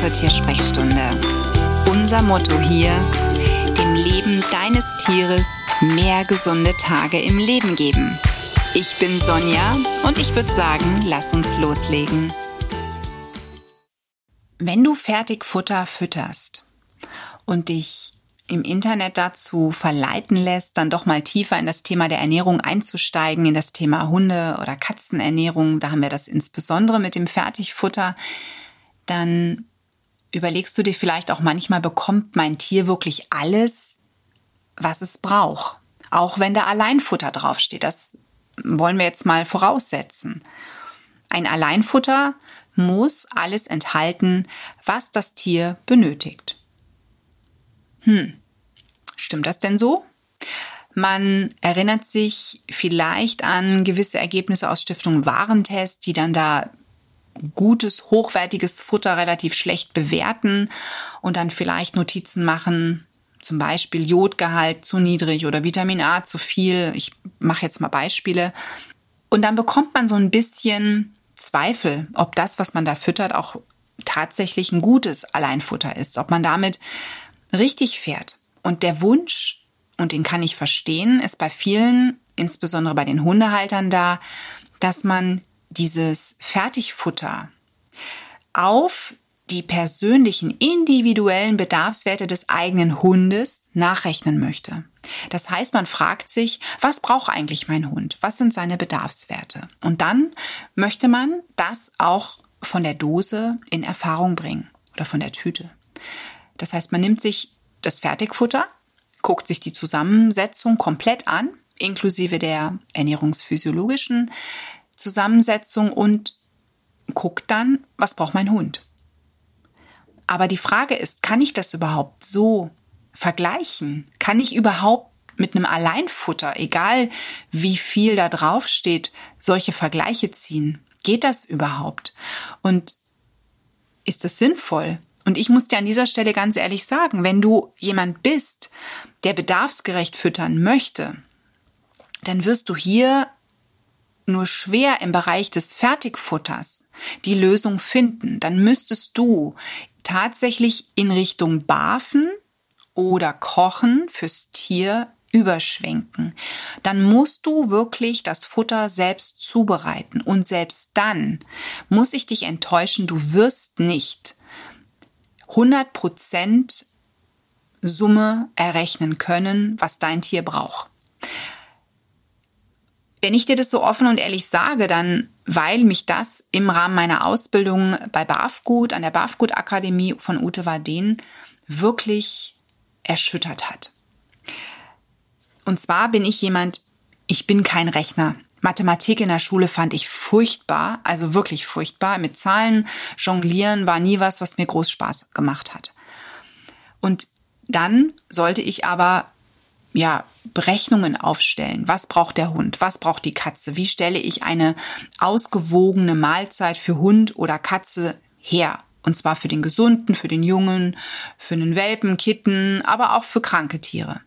zur Tiersprechstunde. Unser Motto hier, dem Leben deines Tieres mehr gesunde Tage im Leben geben. Ich bin Sonja und ich würde sagen, lass uns loslegen. Wenn du Fertigfutter fütterst und dich im Internet dazu verleiten lässt, dann doch mal tiefer in das Thema der Ernährung einzusteigen, in das Thema Hunde- oder Katzenernährung, da haben wir das insbesondere mit dem Fertigfutter, dann überlegst du dir vielleicht auch manchmal, bekommt mein Tier wirklich alles, was es braucht? Auch wenn da Alleinfutter draufsteht. Das wollen wir jetzt mal voraussetzen. Ein Alleinfutter muss alles enthalten, was das Tier benötigt. Hm, stimmt das denn so? Man erinnert sich vielleicht an gewisse Ergebnisse aus Stiftung Warentest, die dann da gutes, hochwertiges Futter relativ schlecht bewerten und dann vielleicht Notizen machen, zum Beispiel Jodgehalt zu niedrig oder Vitamin A zu viel. Ich mache jetzt mal Beispiele. Und dann bekommt man so ein bisschen Zweifel, ob das, was man da füttert, auch tatsächlich ein gutes Alleinfutter ist, ob man damit richtig fährt. Und der Wunsch, und den kann ich verstehen, ist bei vielen, insbesondere bei den Hundehaltern da, dass man dieses Fertigfutter auf die persönlichen, individuellen Bedarfswerte des eigenen Hundes nachrechnen möchte. Das heißt, man fragt sich, was braucht eigentlich mein Hund? Was sind seine Bedarfswerte? Und dann möchte man das auch von der Dose in Erfahrung bringen oder von der Tüte. Das heißt, man nimmt sich das Fertigfutter, guckt sich die Zusammensetzung komplett an, inklusive der ernährungsphysiologischen Zusammensetzung und guckt dann, was braucht mein Hund. Aber die Frage ist, kann ich das überhaupt so vergleichen? Kann ich überhaupt mit einem Alleinfutter, egal wie viel da drauf steht, solche Vergleiche ziehen? Geht das überhaupt? Und ist das sinnvoll? Und ich muss dir an dieser Stelle ganz ehrlich sagen, wenn du jemand bist, der bedarfsgerecht füttern möchte, dann wirst du hier nur schwer im Bereich des Fertigfutters die Lösung finden. Dann müsstest du tatsächlich in Richtung Barfen oder Kochen fürs Tier überschwenken. Dann musst du wirklich das Futter selbst zubereiten. Und selbst dann muss ich dich enttäuschen, du wirst nicht 100% Summe errechnen können, was dein Tier braucht. Wenn ich dir das so offen und ehrlich sage, dann weil mich das im Rahmen meiner Ausbildung bei BAFGUT, an der BAFGUT Akademie von Ute Warden, wirklich erschüttert hat. Und zwar bin ich jemand, ich bin kein Rechner. Mathematik in der Schule fand ich furchtbar, also wirklich furchtbar. Mit Zahlen jonglieren war nie was, was mir groß Spaß gemacht hat. Und dann sollte ich aber ja, Berechnungen aufstellen. Was braucht der Hund? Was braucht die Katze? Wie stelle ich eine ausgewogene Mahlzeit für Hund oder Katze her? Und zwar für den Gesunden, für den Jungen, für den Welpen, Kitten, aber auch für kranke Tiere.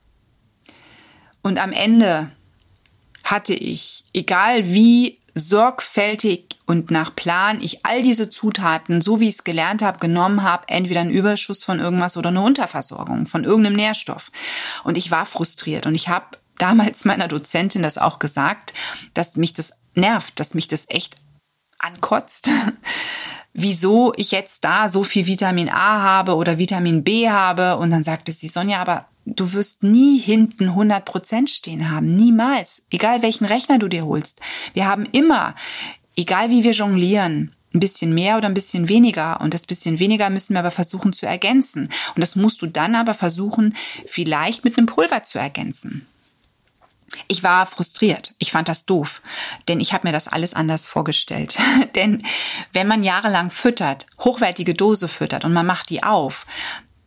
Und am Ende hatte ich, egal wie sorgfältig und nach Plan ich all diese Zutaten, so wie ich es gelernt habe, genommen habe, entweder einen Überschuss von irgendwas oder eine Unterversorgung von irgendeinem Nährstoff. Und ich war frustriert und ich habe damals meiner Dozentin das auch gesagt, dass mich das nervt, dass mich das echt ankotzt, wieso ich jetzt da so viel Vitamin A habe oder Vitamin B habe. Und dann sagte sie, Sonja, aber du wirst nie hinten 100 Prozent stehen haben. Niemals. Egal welchen Rechner du dir holst. Wir haben immer, egal wie wir jonglieren, ein bisschen mehr oder ein bisschen weniger. Und das bisschen weniger müssen wir aber versuchen zu ergänzen. Und das musst du dann aber versuchen, vielleicht mit einem Pulver zu ergänzen. Ich war frustriert. Ich fand das doof, denn ich habe mir das alles anders vorgestellt. denn wenn man jahrelang füttert, hochwertige Dose füttert und man macht die auf,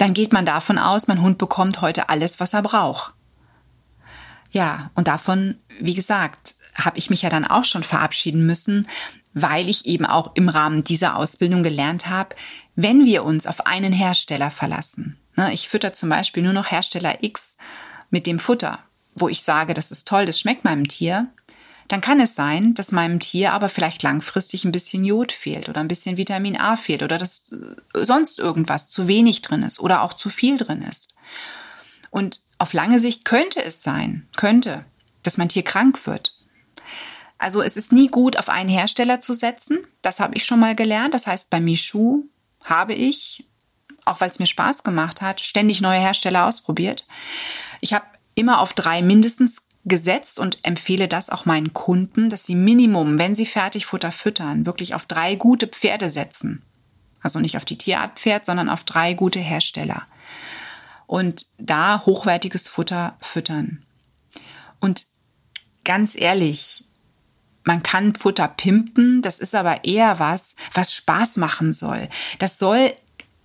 dann geht man davon aus, mein Hund bekommt heute alles, was er braucht. Ja, und davon, wie gesagt, habe ich mich ja dann auch schon verabschieden müssen, weil ich eben auch im Rahmen dieser Ausbildung gelernt habe, wenn wir uns auf einen Hersteller verlassen. Ne, ich fütter zum Beispiel nur noch Hersteller X mit dem Futter, wo ich sage, das ist toll, das schmeckt meinem Tier, dann kann es sein, dass meinem Tier aber vielleicht langfristig ein bisschen Jod fehlt oder ein bisschen Vitamin A fehlt oder dass äh, sonst irgendwas zu wenig drin ist oder auch zu viel drin ist. Und auf lange Sicht könnte es sein, könnte, dass mein Tier krank wird. Also es ist nie gut, auf einen Hersteller zu setzen. Das habe ich schon mal gelernt. Das heißt, bei Michu habe ich, auch weil es mir Spaß gemacht hat, ständig neue Hersteller ausprobiert. Ich habe immer auf drei mindestens gesetzt und empfehle das auch meinen Kunden, dass sie Minimum, wenn sie Fertigfutter füttern, wirklich auf drei gute Pferde setzen. Also nicht auf die Tierart Pferd, sondern auf drei gute Hersteller. Und da hochwertiges Futter füttern. Und ganz ehrlich, man kann Futter pimpen, das ist aber eher was, was Spaß machen soll. Das soll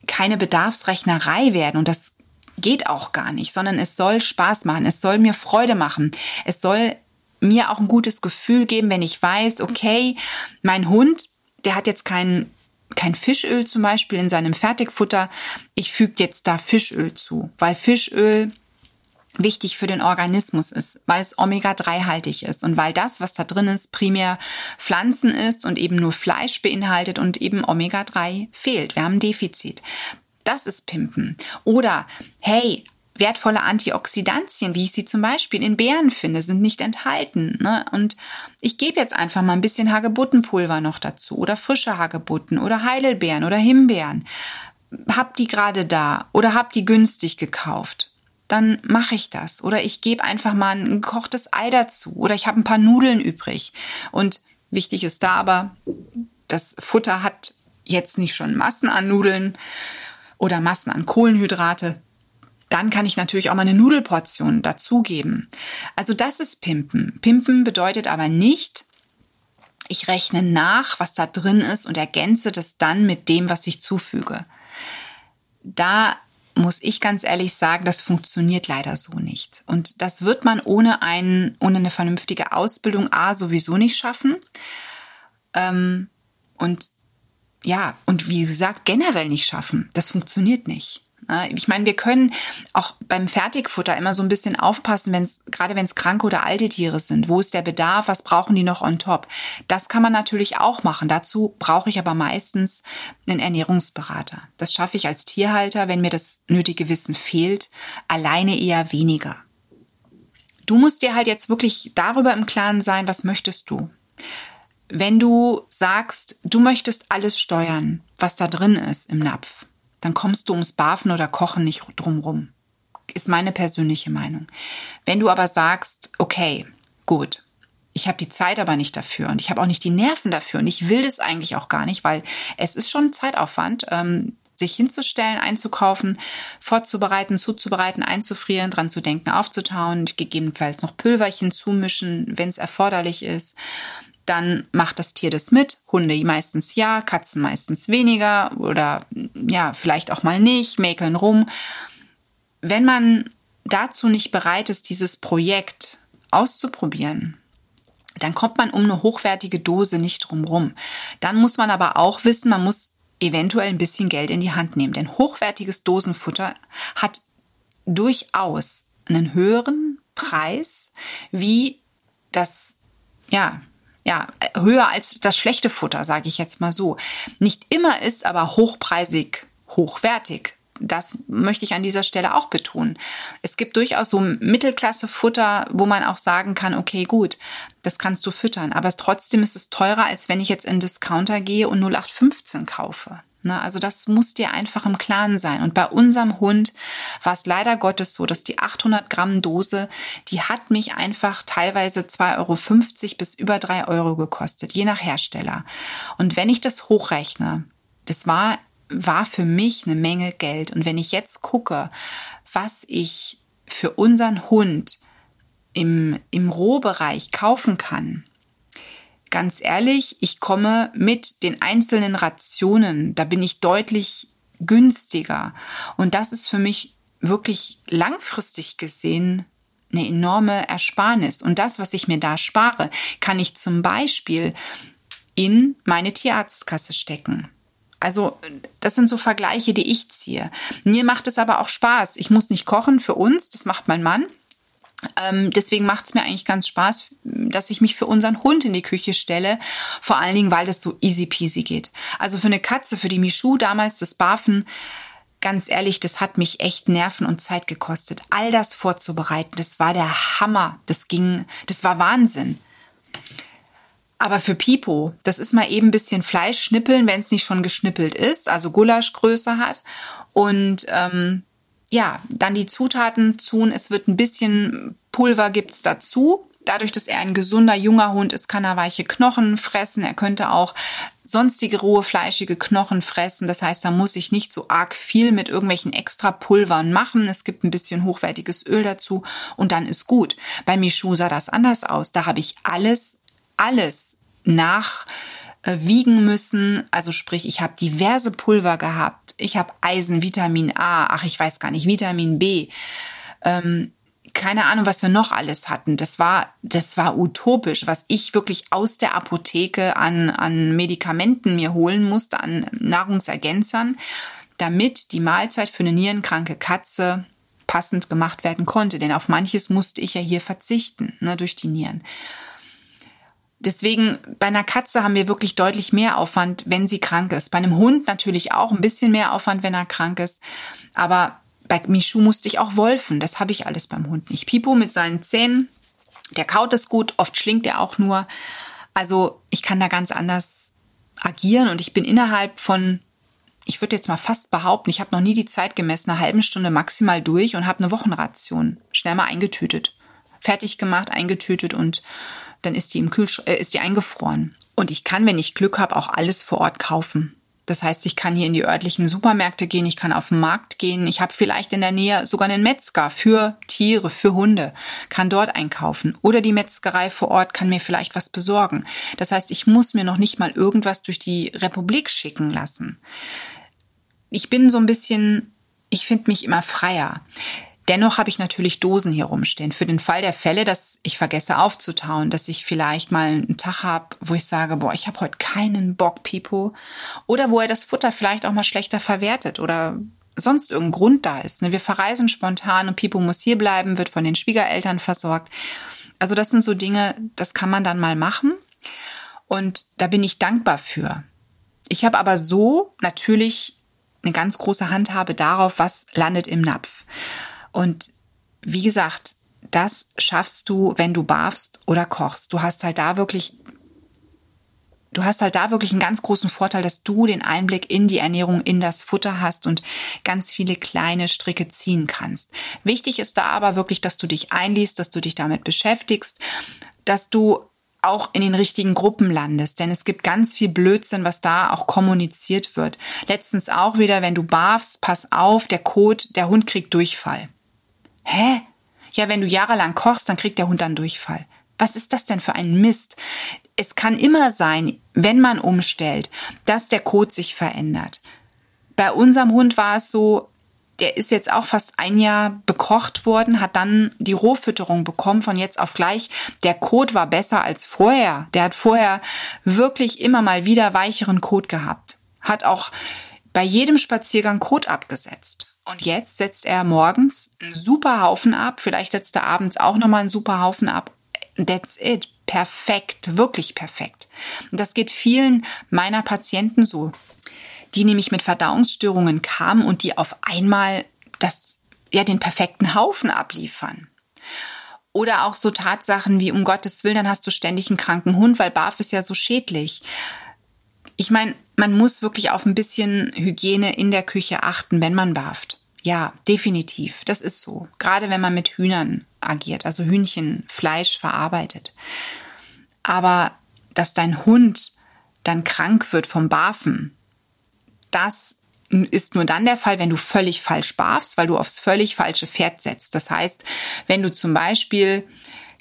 keine Bedarfsrechnerei werden und das geht auch gar nicht, sondern es soll Spaß machen, es soll mir Freude machen, es soll mir auch ein gutes Gefühl geben, wenn ich weiß, okay, mein Hund, der hat jetzt kein, kein Fischöl zum Beispiel in seinem Fertigfutter, ich füge jetzt da Fischöl zu, weil Fischöl wichtig für den Organismus ist, weil es Omega-3-haltig ist und weil das, was da drin ist, primär Pflanzen ist und eben nur Fleisch beinhaltet und eben Omega-3 fehlt. Wir haben ein Defizit. Das ist Pimpen. Oder, hey, wertvolle Antioxidantien, wie ich sie zum Beispiel in Beeren finde, sind nicht enthalten. Ne? Und ich gebe jetzt einfach mal ein bisschen Hagebuttenpulver noch dazu oder frische Hagebutten oder Heidelbeeren oder Himbeeren. Hab die gerade da oder hab die günstig gekauft. Dann mache ich das. Oder ich gebe einfach mal ein gekochtes Ei dazu. Oder ich habe ein paar Nudeln übrig. Und wichtig ist da aber, das Futter hat jetzt nicht schon Massen an Nudeln, oder Massen an Kohlenhydrate, dann kann ich natürlich auch mal eine Nudelportion dazugeben. Also das ist Pimpen. Pimpen bedeutet aber nicht, ich rechne nach, was da drin ist und ergänze das dann mit dem, was ich zufüge. Da muss ich ganz ehrlich sagen, das funktioniert leider so nicht. Und das wird man ohne, einen, ohne eine vernünftige Ausbildung A sowieso nicht schaffen. Ähm, und ja, und wie gesagt, generell nicht schaffen. Das funktioniert nicht. Ich meine, wir können auch beim Fertigfutter immer so ein bisschen aufpassen, wenn es gerade wenn es kranke oder alte Tiere sind. Wo ist der Bedarf? Was brauchen die noch on top? Das kann man natürlich auch machen. Dazu brauche ich aber meistens einen Ernährungsberater. Das schaffe ich als Tierhalter, wenn mir das nötige Wissen fehlt, alleine eher weniger. Du musst dir halt jetzt wirklich darüber im Klaren sein, was möchtest du? Wenn du sagst, du möchtest alles steuern, was da drin ist im Napf, dann kommst du ums Bafen oder Kochen nicht drumrum. Ist meine persönliche Meinung. Wenn du aber sagst, okay, gut, ich habe die Zeit aber nicht dafür und ich habe auch nicht die Nerven dafür und ich will das eigentlich auch gar nicht, weil es ist schon Zeitaufwand, ähm, sich hinzustellen, einzukaufen, vorzubereiten, zuzubereiten, einzufrieren, dran zu denken, aufzutauen, gegebenenfalls noch Pülverchen zumischen, wenn es erforderlich ist dann macht das Tier das mit. Hunde meistens ja, Katzen meistens weniger oder ja, vielleicht auch mal nicht, mäkeln rum. Wenn man dazu nicht bereit ist, dieses Projekt auszuprobieren, dann kommt man um eine hochwertige Dose nicht drumrum. Dann muss man aber auch wissen, man muss eventuell ein bisschen Geld in die Hand nehmen. Denn hochwertiges Dosenfutter hat durchaus einen höheren Preis wie das, ja, ja, höher als das schlechte Futter, sage ich jetzt mal so. Nicht immer ist aber hochpreisig hochwertig. Das möchte ich an dieser Stelle auch betonen. Es gibt durchaus so Mittelklasse-Futter, wo man auch sagen kann, okay, gut, das kannst du füttern. Aber trotzdem ist es teurer, als wenn ich jetzt in Discounter gehe und 0815 kaufe. Ne? Also das muss dir einfach im Klaren sein. Und bei unserem Hund war es leider Gottes so, dass die 800 Gramm Dose, die hat mich einfach teilweise 2,50 Euro bis über 3 Euro gekostet, je nach Hersteller. Und wenn ich das hochrechne, das war, war für mich eine Menge Geld. Und wenn ich jetzt gucke, was ich für unseren Hund im, im Rohbereich kaufen kann, ganz ehrlich, ich komme mit den einzelnen Rationen, da bin ich deutlich günstiger. Und das ist für mich wirklich langfristig gesehen eine enorme Ersparnis. Und das, was ich mir da spare, kann ich zum Beispiel in meine Tierarztkasse stecken. Also das sind so Vergleiche, die ich ziehe. Mir macht es aber auch Spaß. Ich muss nicht kochen für uns, das macht mein Mann. Ähm, deswegen macht es mir eigentlich ganz Spaß, dass ich mich für unseren Hund in die Küche stelle. Vor allen Dingen, weil das so easy peasy geht. Also für eine Katze, für die Michu damals das Barfen, ganz ehrlich, das hat mich echt Nerven und Zeit gekostet. All das vorzubereiten, das war der Hammer. Das ging, das war Wahnsinn. Aber für Pipo, das ist mal eben ein bisschen Fleisch schnippeln, wenn es nicht schon geschnippelt ist, also Gulaschgröße hat. Und ähm, ja, dann die Zutaten tun. Es wird ein bisschen Pulver gibt's dazu. Dadurch, dass er ein gesunder junger Hund ist, kann er weiche Knochen fressen. Er könnte auch sonstige rohe fleischige Knochen fressen. Das heißt, da muss ich nicht so arg viel mit irgendwelchen extra Pulvern machen. Es gibt ein bisschen hochwertiges Öl dazu und dann ist gut. Bei Michu sah das anders aus. Da habe ich alles, alles nachwiegen müssen. Also sprich, ich habe diverse Pulver gehabt ich habe Eisen, Vitamin A, ach, ich weiß gar nicht, Vitamin B. Ähm, keine Ahnung, was wir noch alles hatten. Das war, das war utopisch, was ich wirklich aus der Apotheke an, an Medikamenten mir holen musste, an Nahrungsergänzern, damit die Mahlzeit für eine nierenkranke Katze passend gemacht werden konnte. Denn auf manches musste ich ja hier verzichten, ne, durch die Nieren. Deswegen bei einer Katze haben wir wirklich deutlich mehr Aufwand, wenn sie krank ist. Bei einem Hund natürlich auch ein bisschen mehr Aufwand, wenn er krank ist. Aber bei Michu musste ich auch wolfen. Das habe ich alles beim Hund nicht. Pipo mit seinen Zähnen, der kaut es gut. Oft schlingt er auch nur. Also ich kann da ganz anders agieren und ich bin innerhalb von, ich würde jetzt mal fast behaupten, ich habe noch nie die Zeit gemessen, eine halbe Stunde maximal durch und habe eine Wochenration schnell mal eingetütet. Fertig gemacht, eingetütet und dann ist die im Kühlschrank, äh, ist die eingefroren. Und ich kann, wenn ich Glück habe, auch alles vor Ort kaufen. Das heißt, ich kann hier in die örtlichen Supermärkte gehen, ich kann auf den Markt gehen, ich habe vielleicht in der Nähe sogar einen Metzger für Tiere, für Hunde, kann dort einkaufen. Oder die Metzgerei vor Ort kann mir vielleicht was besorgen. Das heißt, ich muss mir noch nicht mal irgendwas durch die Republik schicken lassen. Ich bin so ein bisschen, ich finde mich immer freier. Dennoch habe ich natürlich Dosen hier rumstehen. Für den Fall der Fälle, dass ich vergesse aufzutauen, dass ich vielleicht mal einen Tag habe, wo ich sage, boah, ich habe heute keinen Bock, Pipo. Oder wo er das Futter vielleicht auch mal schlechter verwertet oder sonst irgendein Grund da ist. Ne? Wir verreisen spontan und Pipo muss hier bleiben, wird von den Schwiegereltern versorgt. Also das sind so Dinge, das kann man dann mal machen. Und da bin ich dankbar für. Ich habe aber so natürlich eine ganz große Handhabe darauf, was landet im Napf. Und wie gesagt, das schaffst du, wenn du barfst oder kochst. Du hast halt da wirklich du hast halt da wirklich einen ganz großen Vorteil, dass du den Einblick in die Ernährung, in das Futter hast und ganz viele kleine Stricke ziehen kannst. Wichtig ist da aber wirklich, dass du dich einliest, dass du dich damit beschäftigst, dass du auch in den richtigen Gruppen landest, denn es gibt ganz viel Blödsinn, was da auch kommuniziert wird. Letztens auch wieder, wenn du barfst, pass auf, der Kot, der Hund kriegt Durchfall. Hä? Ja, wenn du jahrelang kochst, dann kriegt der Hund dann Durchfall. Was ist das denn für ein Mist? Es kann immer sein, wenn man umstellt, dass der Kot sich verändert. Bei unserem Hund war es so, der ist jetzt auch fast ein Jahr bekocht worden, hat dann die Rohfütterung bekommen von jetzt auf gleich. Der Kot war besser als vorher. Der hat vorher wirklich immer mal wieder weicheren Kot gehabt. Hat auch bei jedem Spaziergang Kot abgesetzt. Und jetzt setzt er morgens einen super Haufen ab. Vielleicht setzt er abends auch nochmal einen super Haufen ab. That's it. Perfekt. Wirklich perfekt. Und das geht vielen meiner Patienten so, die nämlich mit Verdauungsstörungen kamen und die auf einmal das, ja, den perfekten Haufen abliefern. Oder auch so Tatsachen wie, um Gottes Willen, dann hast du ständig einen kranken Hund, weil Barf ist ja so schädlich. Ich meine, man muss wirklich auf ein bisschen Hygiene in der Küche achten, wenn man barft. Ja, definitiv. Das ist so. Gerade wenn man mit Hühnern agiert, also Hühnchenfleisch verarbeitet. Aber dass dein Hund dann krank wird vom Barfen, das ist nur dann der Fall, wenn du völlig falsch barfst, weil du aufs völlig falsche Pferd setzt. Das heißt, wenn du zum Beispiel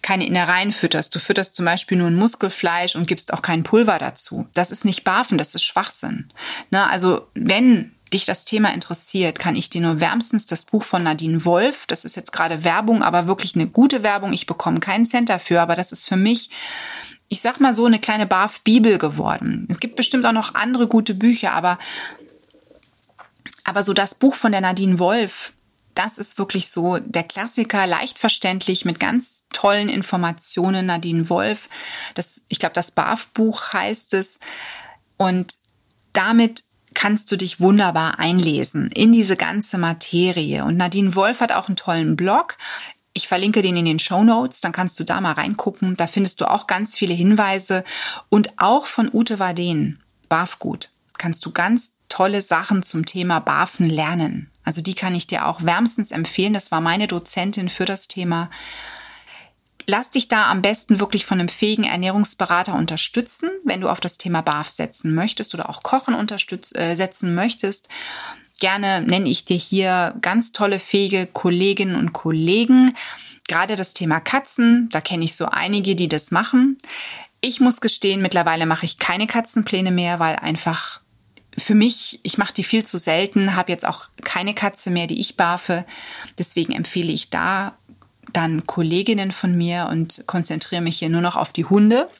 keine Innereien fütterst. Du fütterst zum Beispiel nur ein Muskelfleisch und gibst auch kein Pulver dazu. Das ist nicht Barfen, das ist Schwachsinn. Ne? Also wenn dich das Thema interessiert, kann ich dir nur wärmstens das Buch von Nadine Wolf, das ist jetzt gerade Werbung, aber wirklich eine gute Werbung. Ich bekomme keinen Cent dafür, aber das ist für mich ich sag mal so eine kleine Barf-Bibel geworden. Es gibt bestimmt auch noch andere gute Bücher, aber, aber so das Buch von der Nadine Wolf, das ist wirklich so der Klassiker, leicht verständlich mit ganz tollen Informationen. Nadine Wolf, das, ich glaube, das BAF-Buch heißt es. Und damit kannst du dich wunderbar einlesen in diese ganze Materie. Und Nadine Wolf hat auch einen tollen Blog. Ich verlinke den in den Show Notes, dann kannst du da mal reingucken. Da findest du auch ganz viele Hinweise und auch von Ute Waden, Barfgut, kannst du ganz tolle Sachen zum Thema Barfen lernen. Also die kann ich dir auch wärmstens empfehlen. Das war meine Dozentin für das Thema. Lass dich da am besten wirklich von einem fähigen Ernährungsberater unterstützen, wenn du auf das Thema BAF setzen möchtest oder auch Kochen unterstützen äh, setzen möchtest. Gerne nenne ich dir hier ganz tolle, fähige Kolleginnen und Kollegen. Gerade das Thema Katzen, da kenne ich so einige, die das machen. Ich muss gestehen, mittlerweile mache ich keine Katzenpläne mehr, weil einfach für mich, ich mache die viel zu selten, habe jetzt auch keine Katze mehr, die ich barfe. Deswegen empfehle ich da dann Kolleginnen von mir und konzentriere mich hier nur noch auf die Hunde.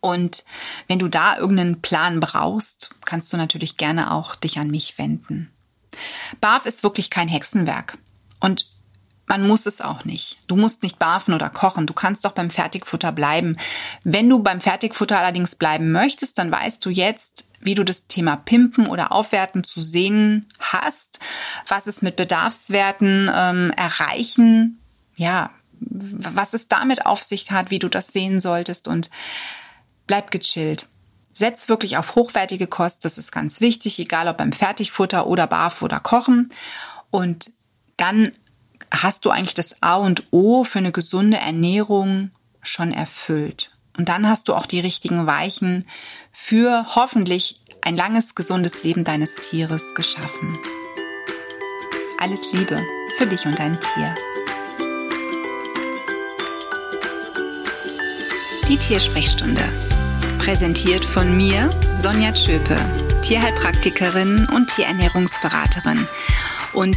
Und wenn du da irgendeinen Plan brauchst, kannst du natürlich gerne auch dich an mich wenden. BAF ist wirklich kein Hexenwerk. Und man muss es auch nicht. Du musst nicht barfen oder kochen. Du kannst doch beim Fertigfutter bleiben. Wenn du beim Fertigfutter allerdings bleiben möchtest, dann weißt du jetzt, wie du das Thema Pimpen oder Aufwerten zu sehen hast, was es mit Bedarfswerten ähm, erreichen, ja, was es damit auf sich hat, wie du das sehen solltest und bleib gechillt. Setz wirklich auf hochwertige Kost, das ist ganz wichtig, egal ob beim Fertigfutter oder Barf oder Kochen. Und dann hast du eigentlich das A und O für eine gesunde Ernährung schon erfüllt. Und dann hast du auch die richtigen Weichen für hoffentlich ein langes, gesundes Leben deines Tieres geschaffen. Alles Liebe für dich und dein Tier. Die Tiersprechstunde Präsentiert von mir, Sonja Tschöpe, Tierheilpraktikerin und Tierernährungsberaterin. Und